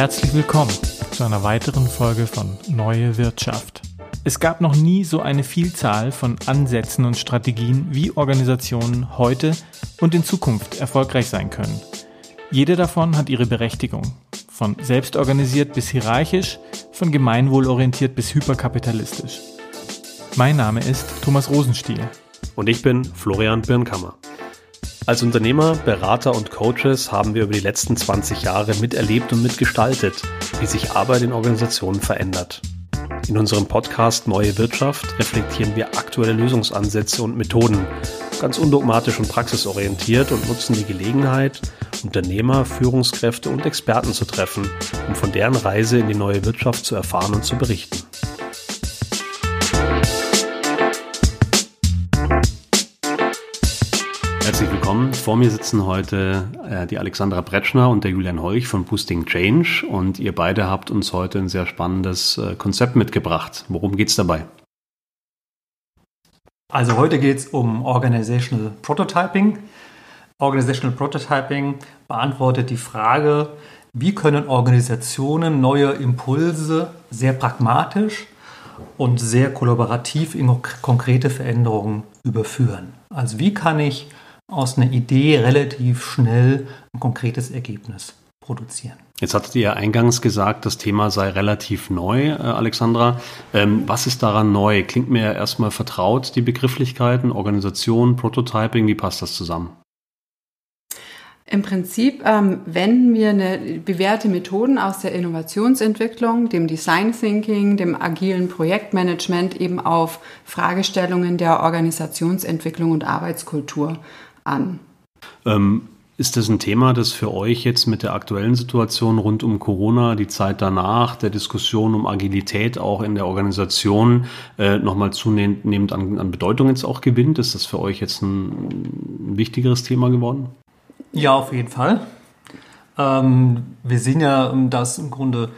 Herzlich willkommen zu einer weiteren Folge von Neue Wirtschaft. Es gab noch nie so eine Vielzahl von Ansätzen und Strategien, wie Organisationen heute und in Zukunft erfolgreich sein können. Jede davon hat ihre Berechtigung. Von selbstorganisiert bis hierarchisch, von gemeinwohlorientiert bis hyperkapitalistisch. Mein Name ist Thomas Rosenstiel. Und ich bin Florian Birnkammer. Als Unternehmer, Berater und Coaches haben wir über die letzten 20 Jahre miterlebt und mitgestaltet, wie sich Arbeit in Organisationen verändert. In unserem Podcast Neue Wirtschaft reflektieren wir aktuelle Lösungsansätze und Methoden, ganz undogmatisch und praxisorientiert und nutzen die Gelegenheit, Unternehmer, Führungskräfte und Experten zu treffen, um von deren Reise in die neue Wirtschaft zu erfahren und zu berichten. Willkommen. Vor mir sitzen heute äh, die Alexandra Bretschner und der Julian Holch von Boosting Change und ihr beide habt uns heute ein sehr spannendes äh, Konzept mitgebracht. Worum geht es dabei? Also heute geht es um Organizational Prototyping. Organizational Prototyping beantwortet die Frage, wie können Organisationen neue Impulse sehr pragmatisch und sehr kollaborativ in konkrete Veränderungen überführen. Also wie kann ich aus einer Idee relativ schnell ein konkretes Ergebnis produzieren. Jetzt hattet ihr ja eingangs gesagt, das Thema sei relativ neu, äh, Alexandra. Ähm, was ist daran neu? Klingt mir erstmal vertraut, die Begrifflichkeiten, Organisation, Prototyping, wie passt das zusammen? Im Prinzip ähm, wenden wir eine bewährte Methoden aus der Innovationsentwicklung, dem Design Thinking, dem agilen Projektmanagement eben auf Fragestellungen der Organisationsentwicklung und Arbeitskultur an. Ähm, ist das ein Thema, das für euch jetzt mit der aktuellen Situation rund um Corona, die Zeit danach, der Diskussion um Agilität auch in der Organisation äh, nochmal zunehmend an, an, Bedeutung jetzt auch gewinnt? Ist das für euch jetzt ein, ein wichtigeres Thema geworden? Ja, auf jeden Fall. Ähm, wir sehen ja, dass im Grunde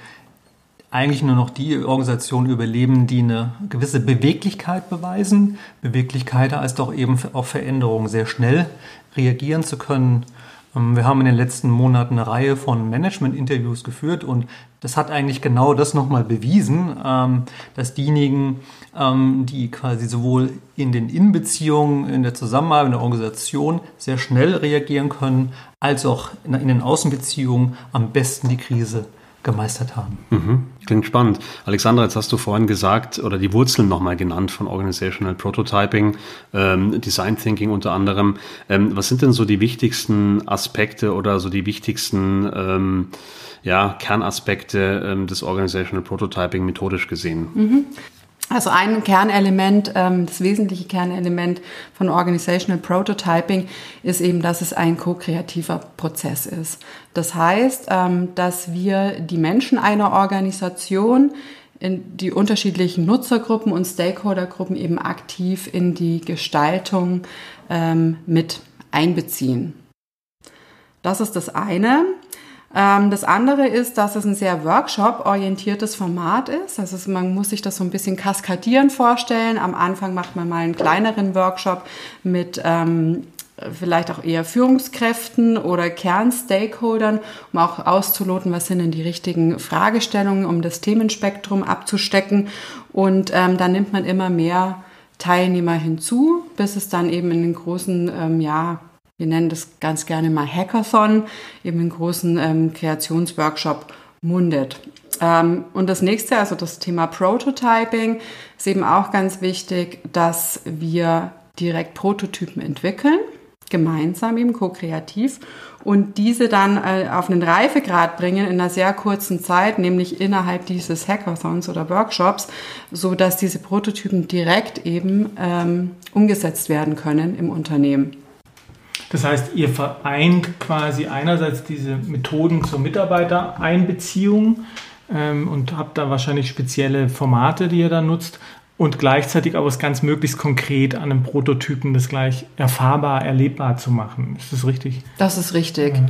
eigentlich nur noch die Organisationen überleben, die eine gewisse Beweglichkeit beweisen. Beweglichkeit heißt doch eben auf Veränderungen sehr schnell reagieren zu können. Ähm, wir haben in den letzten Monaten eine Reihe von Management-Interviews geführt und das hat eigentlich genau das nochmal bewiesen, ähm, dass diejenigen, ähm, die quasi sowohl in den Innenbeziehungen, in der Zusammenarbeit, in der Organisation sehr schnell reagieren können, als auch in den Außenbeziehungen am besten die Krise gemeistert haben. Mhm. Klingt spannend. Alexandra, jetzt hast du vorhin gesagt oder die Wurzeln nochmal genannt von Organizational Prototyping, ähm, Design Thinking unter anderem. Ähm, was sind denn so die wichtigsten Aspekte oder so die wichtigsten ähm, ja, Kernaspekte ähm, des Organizational Prototyping methodisch gesehen? Mhm. Also ein Kernelement, ähm, das wesentliche Kernelement von Organizational Prototyping ist eben, dass es ein ko-kreativer Prozess ist. Das heißt, ähm, dass wir die Menschen einer Organisation in die unterschiedlichen Nutzergruppen und Stakeholdergruppen eben aktiv in die Gestaltung ähm, mit einbeziehen. Das ist das eine. Ähm, das andere ist, dass es ein sehr Workshop-orientiertes Format ist. Also man muss sich das so ein bisschen kaskadieren vorstellen. Am Anfang macht man mal einen kleineren Workshop mit ähm, vielleicht auch eher Führungskräften oder Kernstakeholdern, um auch auszuloten, was sind denn die richtigen Fragestellungen, um das Themenspektrum abzustecken. Und ähm, dann nimmt man immer mehr Teilnehmer hinzu, bis es dann eben in den großen ähm, ja, wir nennen das ganz gerne mal Hackathon, eben einen großen ähm, Kreationsworkshop mundet. Ähm, und das nächste, also das Thema Prototyping, ist eben auch ganz wichtig, dass wir direkt Prototypen entwickeln, gemeinsam eben ko-kreativ und diese dann äh, auf einen Reifegrad bringen in einer sehr kurzen Zeit, nämlich innerhalb dieses Hackathons oder Workshops, so dass diese Prototypen direkt eben ähm, umgesetzt werden können im Unternehmen. Das heißt, ihr vereint quasi einerseits diese Methoden zur Mitarbeitereinbeziehung ähm, und habt da wahrscheinlich spezielle Formate, die ihr da nutzt und gleichzeitig aber es ganz möglichst konkret an einem Prototypen das gleich erfahrbar, erlebbar zu machen. Ist das richtig? Das ist richtig. Ja.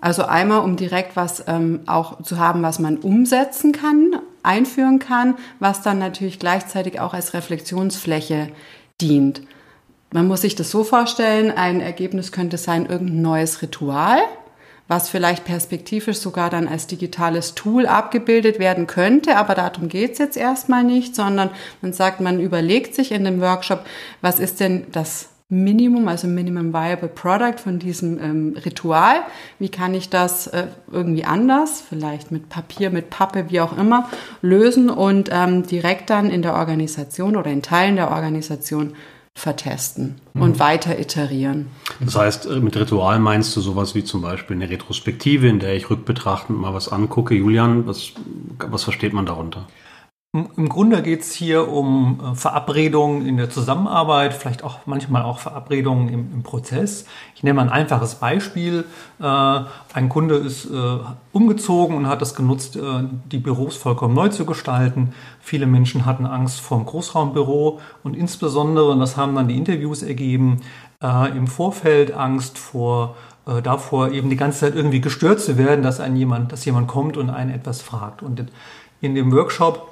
Also einmal, um direkt was ähm, auch zu haben, was man umsetzen kann, einführen kann, was dann natürlich gleichzeitig auch als Reflexionsfläche dient. Man muss sich das so vorstellen, ein Ergebnis könnte sein irgendein neues Ritual, was vielleicht perspektivisch sogar dann als digitales Tool abgebildet werden könnte. Aber darum geht's jetzt erstmal nicht, sondern man sagt, man überlegt sich in dem Workshop, was ist denn das Minimum, also Minimum Viable Product von diesem ähm, Ritual. Wie kann ich das äh, irgendwie anders, vielleicht mit Papier, mit Pappe, wie auch immer, lösen und ähm, direkt dann in der Organisation oder in Teilen der Organisation vertesten mhm. und weiter iterieren. Das heißt, äh, mit Ritual meinst du sowas wie zum Beispiel eine Retrospektive, in der ich rückbetrachtend mal was angucke. Julian, was, was versteht man darunter? Im Grunde geht es hier um äh, Verabredungen in der Zusammenarbeit, vielleicht auch manchmal auch Verabredungen im, im Prozess. Ich nehme ein einfaches Beispiel. Äh, ein Kunde ist äh, umgezogen und hat es genutzt, die Büros vollkommen neu zu gestalten. Viele Menschen hatten Angst vor dem Großraumbüro und insbesondere, und das haben dann die Interviews ergeben, im Vorfeld Angst vor davor, eben die ganze Zeit irgendwie gestört zu werden, dass jemand, dass jemand kommt und einen etwas fragt. Und in dem Workshop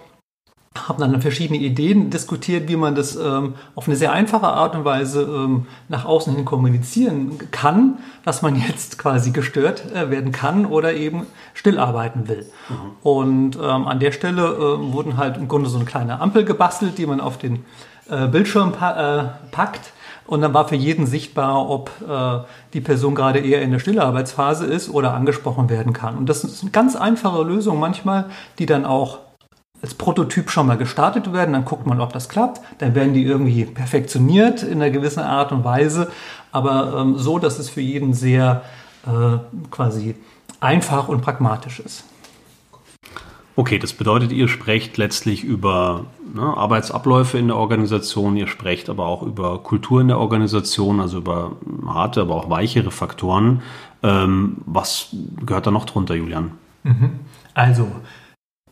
haben dann verschiedene Ideen diskutiert, wie man das ähm, auf eine sehr einfache Art und Weise ähm, nach außen hin kommunizieren kann, dass man jetzt quasi gestört äh, werden kann oder eben stillarbeiten will. Mhm. Und ähm, an der Stelle äh, wurden halt im Grunde so eine kleine Ampel gebastelt, die man auf den äh, Bildschirm pa äh, packt. Und dann war für jeden sichtbar, ob äh, die Person gerade eher in der Stillarbeitsphase ist oder angesprochen werden kann. Und das ist eine ganz einfache Lösung manchmal, die dann auch als Prototyp schon mal gestartet werden, dann guckt man, ob das klappt. Dann werden die irgendwie perfektioniert in einer gewissen Art und Weise, aber ähm, so, dass es für jeden sehr äh, quasi einfach und pragmatisch ist. Okay, das bedeutet, ihr sprecht letztlich über ne, Arbeitsabläufe in der Organisation, ihr sprecht aber auch über Kultur in der Organisation, also über harte, aber auch weichere Faktoren. Ähm, was gehört da noch drunter, Julian? Mhm. Also,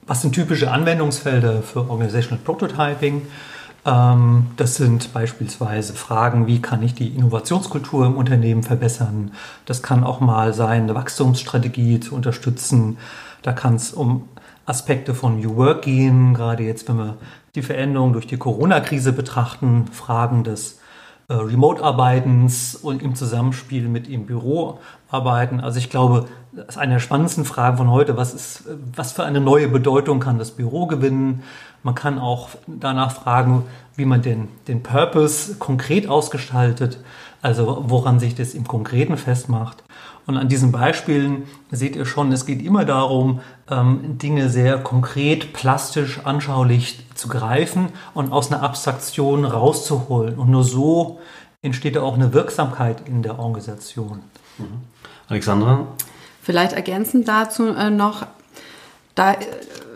was sind typische Anwendungsfelder für Organizational Prototyping? Ähm, das sind beispielsweise Fragen, wie kann ich die Innovationskultur im Unternehmen verbessern? Das kann auch mal sein, eine Wachstumsstrategie zu unterstützen. Da kann es um Aspekte von New Work gehen, gerade jetzt, wenn wir die Veränderung durch die Corona-Krise betrachten, Fragen des äh, Remote-Arbeitens und im Zusammenspiel mit im Büro arbeiten. Also ich glaube, das ist eine der spannendsten Fragen von heute. Was, ist, was für eine neue Bedeutung kann das Büro gewinnen? Man kann auch danach fragen, wie man den, den Purpose konkret ausgestaltet, also woran sich das im Konkreten festmacht. Und an diesen Beispielen seht ihr schon, es geht immer darum, ähm, Dinge sehr konkret, plastisch, anschaulich zu greifen und aus einer Abstraktion rauszuholen. Und nur so entsteht auch eine Wirksamkeit in der Organisation. Mhm. Alexandra? Vielleicht ergänzend dazu äh, noch, da, äh,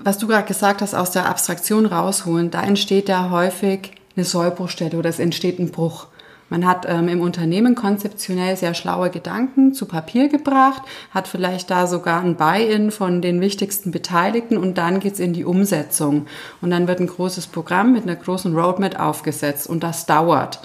was du gerade gesagt hast, aus der Abstraktion rausholen, da entsteht ja häufig eine Sollbruchstelle oder es entsteht ein Bruch. Man hat ähm, im Unternehmen konzeptionell sehr schlaue Gedanken zu Papier gebracht, hat vielleicht da sogar ein Buy-in von den wichtigsten Beteiligten und dann geht's in die Umsetzung. Und dann wird ein großes Programm mit einer großen Roadmap aufgesetzt und das dauert.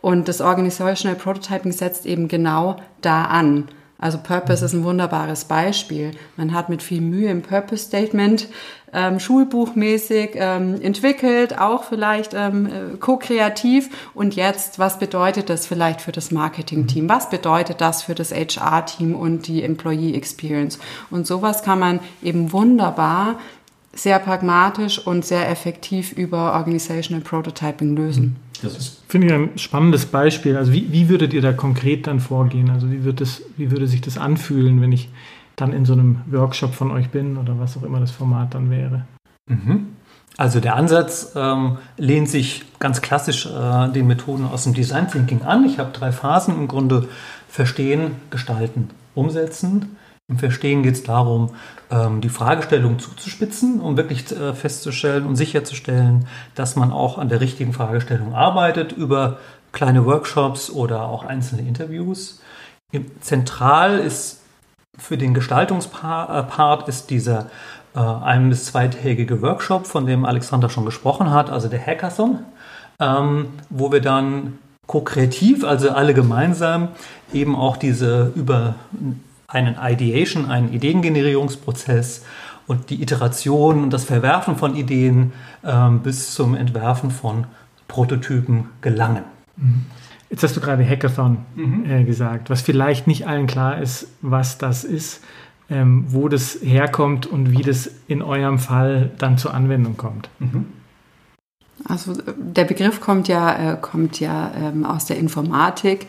Und das Organizational Prototyping setzt eben genau da an. Also Purpose ist ein wunderbares Beispiel. Man hat mit viel Mühe im Purpose Statement ähm, schulbuchmäßig ähm, entwickelt, auch vielleicht ähm, äh, ko-kreativ. Und jetzt, was bedeutet das vielleicht für das Marketing-Team? Was bedeutet das für das HR-Team und die Employee Experience? Und sowas kann man eben wunderbar sehr pragmatisch und sehr effektiv über Organizational Prototyping lösen. Das ist, finde ich, ein spannendes Beispiel. Also wie, wie würdet ihr da konkret dann vorgehen? Also wie, wird das, wie würde sich das anfühlen, wenn ich dann in so einem Workshop von euch bin oder was auch immer das Format dann wäre? Mhm. Also der Ansatz ähm, lehnt sich ganz klassisch äh, den Methoden aus dem Design Thinking an. Ich habe drei Phasen im Grunde. Verstehen, gestalten, umsetzen. Im Verstehen geht es darum, ähm, die Fragestellung zuzuspitzen, um wirklich äh, festzustellen und sicherzustellen, dass man auch an der richtigen Fragestellung arbeitet über kleine Workshops oder auch einzelne Interviews. Zentral ist für den Gestaltungspart ist dieser äh, ein- bis zweitägige Workshop, von dem Alexander schon gesprochen hat, also der Hackathon, ähm, wo wir dann ko-kreativ, also alle gemeinsam, eben auch diese über einen Ideation, einen Ideengenerierungsprozess und die Iteration und das Verwerfen von Ideen ähm, bis zum Entwerfen von Prototypen gelangen. Mhm. Jetzt hast du gerade Hackathon mhm. äh, gesagt, was vielleicht nicht allen klar ist, was das ist, ähm, wo das herkommt und wie das in eurem Fall dann zur Anwendung kommt. Mhm. Also der Begriff kommt ja, äh, kommt ja ähm, aus der Informatik.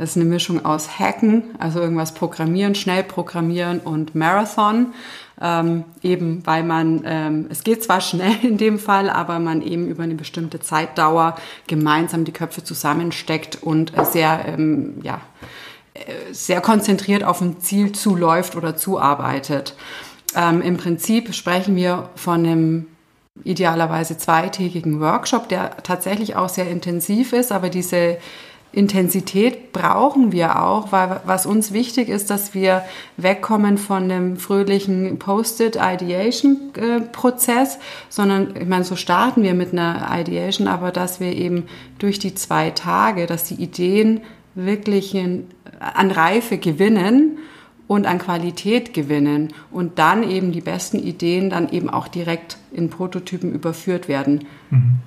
Das ist eine Mischung aus Hacken, also irgendwas programmieren, schnell programmieren und Marathon. Ähm, eben weil man, ähm, es geht zwar schnell in dem Fall, aber man eben über eine bestimmte Zeitdauer gemeinsam die Köpfe zusammensteckt und sehr, ähm, ja, äh, sehr konzentriert auf ein Ziel zuläuft oder zuarbeitet. Ähm, Im Prinzip sprechen wir von einem idealerweise zweitägigen Workshop, der tatsächlich auch sehr intensiv ist, aber diese Intensität brauchen wir auch, weil was uns wichtig ist, dass wir wegkommen von dem fröhlichen Post-it-Ideation-Prozess, sondern, ich meine, so starten wir mit einer Ideation, aber dass wir eben durch die zwei Tage, dass die Ideen wirklich an Reife gewinnen und an Qualität gewinnen und dann eben die besten Ideen dann eben auch direkt in Prototypen überführt werden mhm.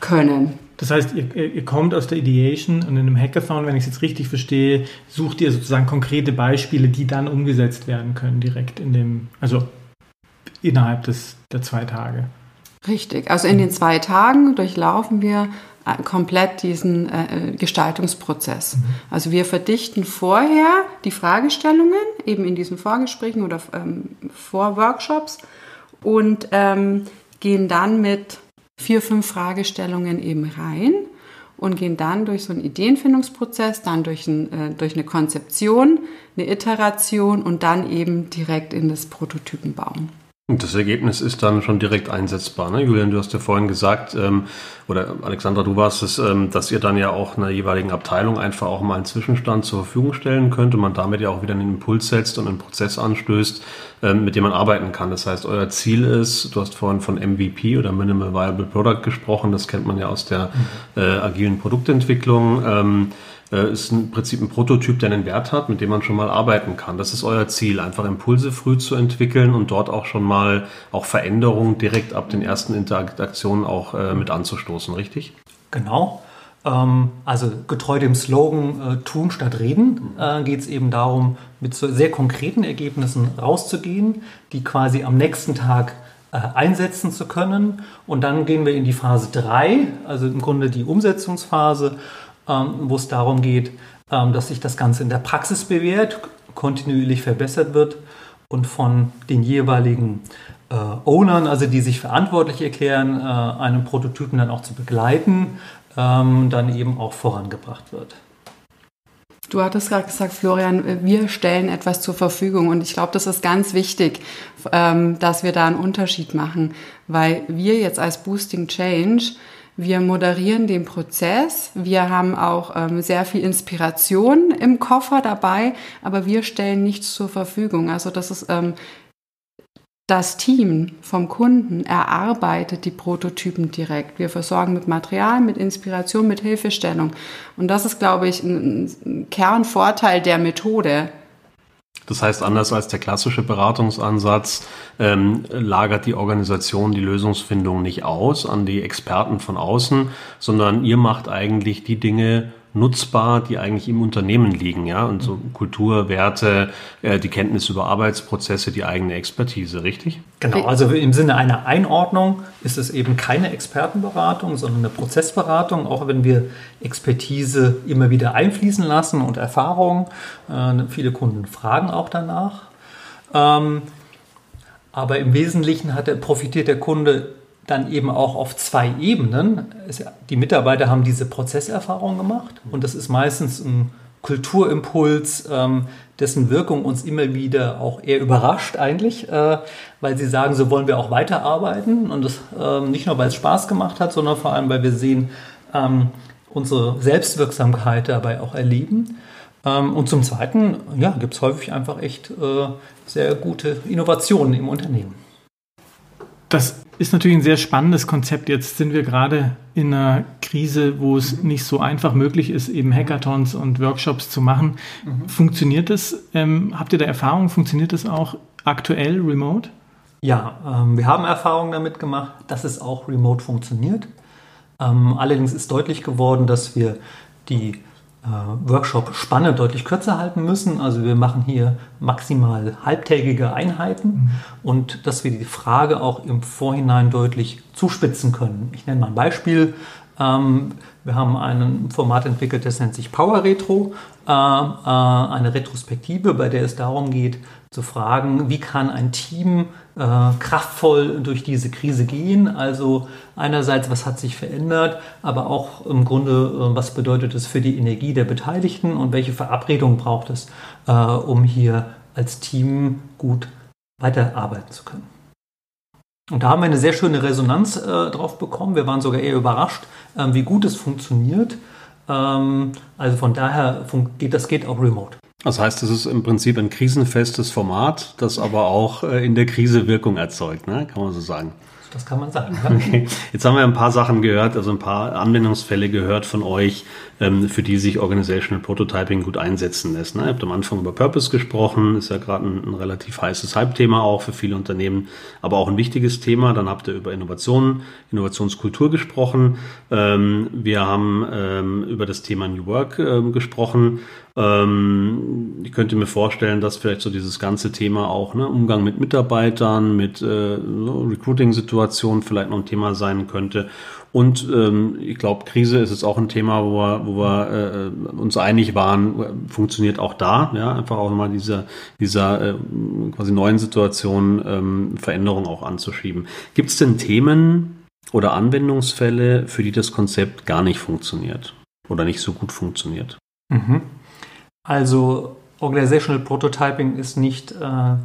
Können. Das heißt, ihr, ihr, kommt aus der Ideation und in einem Hackathon, wenn ich es jetzt richtig verstehe, sucht ihr sozusagen konkrete Beispiele, die dann umgesetzt werden können, direkt in dem, also innerhalb des, der zwei Tage. Richtig. Also in den zwei Tagen durchlaufen wir äh, komplett diesen äh, Gestaltungsprozess. Mhm. Also wir verdichten vorher die Fragestellungen, eben in diesen Vorgesprächen oder ähm, Vorworkshops und ähm, gehen dann mit vier, fünf Fragestellungen eben rein und gehen dann durch so einen Ideenfindungsprozess, dann durch, ein, äh, durch eine Konzeption, eine Iteration und dann eben direkt in das Prototypenbauen. Und das Ergebnis ist dann schon direkt einsetzbar. Ne? Julian, du hast ja vorhin gesagt, ähm, oder Alexandra, du warst es, ähm, dass ihr dann ja auch einer jeweiligen Abteilung einfach auch mal einen Zwischenstand zur Verfügung stellen könnt und man damit ja auch wieder einen Impuls setzt und einen Prozess anstößt, ähm, mit dem man arbeiten kann. Das heißt, euer Ziel ist, du hast vorhin von MVP oder Minimal Viable Product gesprochen, das kennt man ja aus der mhm. äh, agilen Produktentwicklung. Ähm, äh, ist im Prinzip ein Prototyp, der einen Wert hat, mit dem man schon mal arbeiten kann. Das ist euer Ziel, einfach Impulse früh zu entwickeln und dort auch schon mal auch Veränderungen direkt ab den ersten Interaktionen auch äh, mit anzustoßen, richtig? Genau. Ähm, also getreu dem Slogan äh, Tun statt Reden äh, geht es eben darum, mit so sehr konkreten Ergebnissen rauszugehen, die quasi am nächsten Tag äh, einsetzen zu können. Und dann gehen wir in die Phase 3, also im Grunde die Umsetzungsphase wo es darum geht, ähm, dass sich das Ganze in der Praxis bewährt, kontinuierlich verbessert wird und von den jeweiligen äh, Ownern, also die sich verantwortlich erklären, äh, einen Prototypen dann auch zu begleiten, ähm, dann eben auch vorangebracht wird. Du hattest gerade gesagt, Florian, wir stellen etwas zur Verfügung und ich glaube, das ist ganz wichtig, dass wir da einen Unterschied machen, weil wir jetzt als Boosting Change wir moderieren den Prozess. Wir haben auch ähm, sehr viel Inspiration im Koffer dabei, aber wir stellen nichts zur Verfügung. Also das ist ähm, das Team vom Kunden erarbeitet die Prototypen direkt. Wir versorgen mit Material, mit Inspiration, mit Hilfestellung. Und das ist, glaube ich, ein, ein Kernvorteil der Methode. Das heißt, anders als der klassische Beratungsansatz ähm, lagert die Organisation die Lösungsfindung nicht aus an die Experten von außen, sondern ihr macht eigentlich die Dinge nutzbar, die eigentlich im Unternehmen liegen, ja, und so Kultur, Werte, äh, die Kenntnis über Arbeitsprozesse, die eigene Expertise, richtig? Genau, also im Sinne einer Einordnung ist es eben keine Expertenberatung, sondern eine Prozessberatung, auch wenn wir Expertise immer wieder einfließen lassen und Erfahrung. Äh, viele Kunden fragen auch danach. Ähm, aber im Wesentlichen hat der, profitiert der Kunde dann eben auch auf zwei Ebenen. Die Mitarbeiter haben diese Prozesserfahrung gemacht und das ist meistens ein Kulturimpuls, ähm, dessen Wirkung uns immer wieder auch eher überrascht eigentlich, äh, weil sie sagen, so wollen wir auch weiterarbeiten und das ähm, nicht nur, weil es Spaß gemacht hat, sondern vor allem, weil wir sehen, ähm, unsere Selbstwirksamkeit dabei auch erleben. und zum Zweiten ja, gibt es häufig einfach echt äh, sehr gute Innovationen im Unternehmen. Das ist natürlich ein sehr spannendes Konzept. Jetzt sind wir gerade in einer Krise, wo es nicht so einfach möglich ist, eben Hackathons und Workshops zu machen. Mhm. Funktioniert das? Ähm, habt ihr da Erfahrung? Funktioniert das auch aktuell remote? Ja, ähm, wir haben Erfahrungen damit gemacht, dass es auch remote funktioniert. Ähm, allerdings ist deutlich geworden, dass wir die Workshop-Spanne deutlich kürzer halten müssen. Also wir machen hier maximal halbtägige Einheiten mhm. und dass wir die Frage auch im Vorhinein deutlich zuspitzen können. Ich nenne mal ein Beispiel. Ähm, wir haben ein Format entwickelt, das nennt sich Power Retro, äh, äh, eine Retrospektive, bei der es darum geht, zu fragen, wie kann ein Team äh, kraftvoll durch diese Krise gehen. Also einerseits, was hat sich verändert, aber auch im Grunde, was bedeutet es für die Energie der Beteiligten und welche Verabredungen braucht es, um hier als Team gut weiterarbeiten zu können. Und da haben wir eine sehr schöne Resonanz äh, drauf bekommen. Wir waren sogar eher überrascht, ähm, wie gut es funktioniert. Ähm, also von daher geht das geht auch remote. Das heißt, es ist im Prinzip ein krisenfestes Format, das aber auch äh, in der Krise Wirkung erzeugt, ne? kann man so sagen. Das kann man sagen. Okay. Jetzt haben wir ein paar Sachen gehört, also ein paar Anwendungsfälle gehört von euch, ähm, für die sich Organizational Prototyping gut einsetzen lässt. Ne? Ihr habt am Anfang über Purpose gesprochen, ist ja gerade ein, ein, relativ heißes Hype-Thema auch für viele Unternehmen, aber auch ein wichtiges Thema. Dann habt ihr über Innovationen, Innovationskultur gesprochen. Ähm, wir haben ähm, über das Thema New Work gesprochen. ich könnte mir vorstellen, dass vielleicht so dieses ganze Thema auch ne, Umgang mit Mitarbeitern, mit äh, Recruiting-Situationen vielleicht noch ein Thema sein könnte. Und ähm, ich glaube, Krise ist jetzt auch ein Thema, wo wir, wo wir äh, uns einig waren, funktioniert auch da. Ja, einfach auch nochmal dieser, dieser äh, quasi neuen Situation ähm, Veränderung auch anzuschieben. Gibt es denn Themen oder Anwendungsfälle, für die das Konzept gar nicht funktioniert oder nicht so gut funktioniert? Mhm. Also Organizational Prototyping ist nicht äh,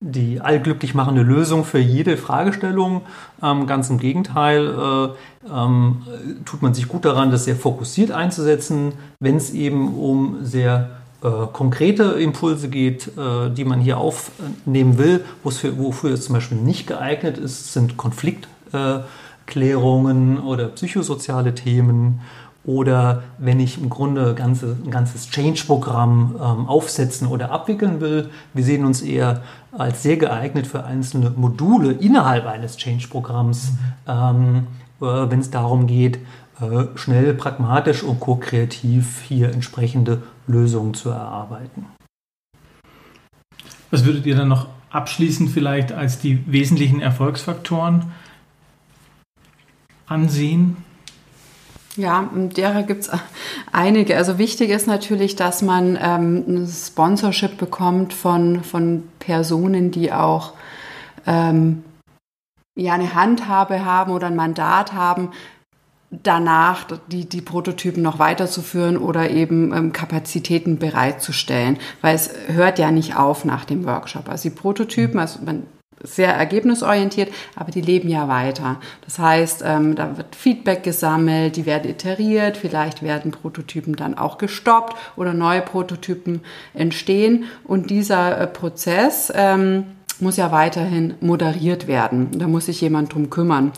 die allglücklich machende Lösung für jede Fragestellung. Ähm, ganz im Gegenteil, äh, ähm, tut man sich gut daran, das sehr fokussiert einzusetzen, wenn es eben um sehr äh, konkrete Impulse geht, äh, die man hier aufnehmen will, für, wofür es zum Beispiel nicht geeignet ist, sind Konfliktklärungen oder psychosoziale Themen oder wenn ich im Grunde ganze, ein ganzes Change-Programm ähm, aufsetzen oder abwickeln will. Wir sehen uns eher als sehr geeignet für einzelne Module innerhalb eines Change-Programms, ähm, äh, wenn es darum geht, äh, schnell, pragmatisch und ko-kreativ hier entsprechende Lösungen zu erarbeiten. Was würdet ihr dann noch abschließend vielleicht als die wesentlichen Erfolgsfaktoren ansehen? Ja, derer gibt es einige. Also wichtig ist natürlich, dass man ähm, ein Sponsorship bekommt von, von Personen, die auch ähm, ja, eine Handhabe haben oder ein Mandat haben, danach die, die Prototypen noch weiterzuführen oder eben ähm, Kapazitäten bereitzustellen, weil es hört ja nicht auf nach dem Workshop. Also die Prototypen, also man sehr ergebnisorientiert, aber die leben ja weiter. Das heißt, ähm, da wird Feedback gesammelt, die werden iteriert, vielleicht werden Prototypen dann auch gestoppt oder neue Prototypen entstehen. Und dieser äh, Prozess ähm, muss ja weiterhin moderiert werden. Da muss sich jemand drum kümmern.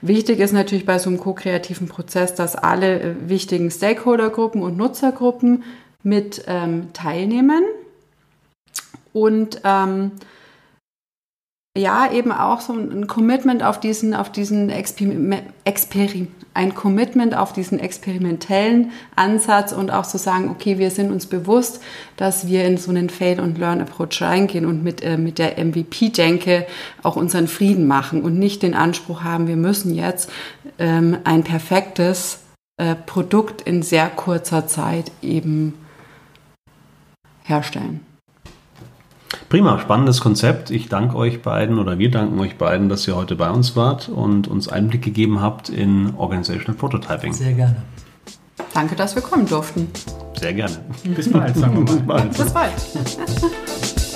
Wichtig ist natürlich bei so einem ko-kreativen Prozess, dass alle äh, wichtigen Stakeholdergruppen und Nutzergruppen mit ähm, teilnehmen und ähm, ja, eben auch so ein Commitment auf diesen, auf diesen Exper Experim ein Commitment auf diesen experimentellen Ansatz und auch zu so sagen, okay, wir sind uns bewusst, dass wir in so einen Fail- und Learn-Approach reingehen und mit, äh, mit der MVP-Denke auch unseren Frieden machen und nicht den Anspruch haben, wir müssen jetzt ähm, ein perfektes äh, Produkt in sehr kurzer Zeit eben herstellen. Prima, spannendes Konzept. Ich danke euch beiden oder wir danken euch beiden, dass ihr heute bei uns wart und uns Einblick gegeben habt in Organizational Prototyping. Sehr gerne. Danke, dass wir kommen durften. Sehr gerne. Bis bald, sagen wir mal. Bis bald. Bis bald.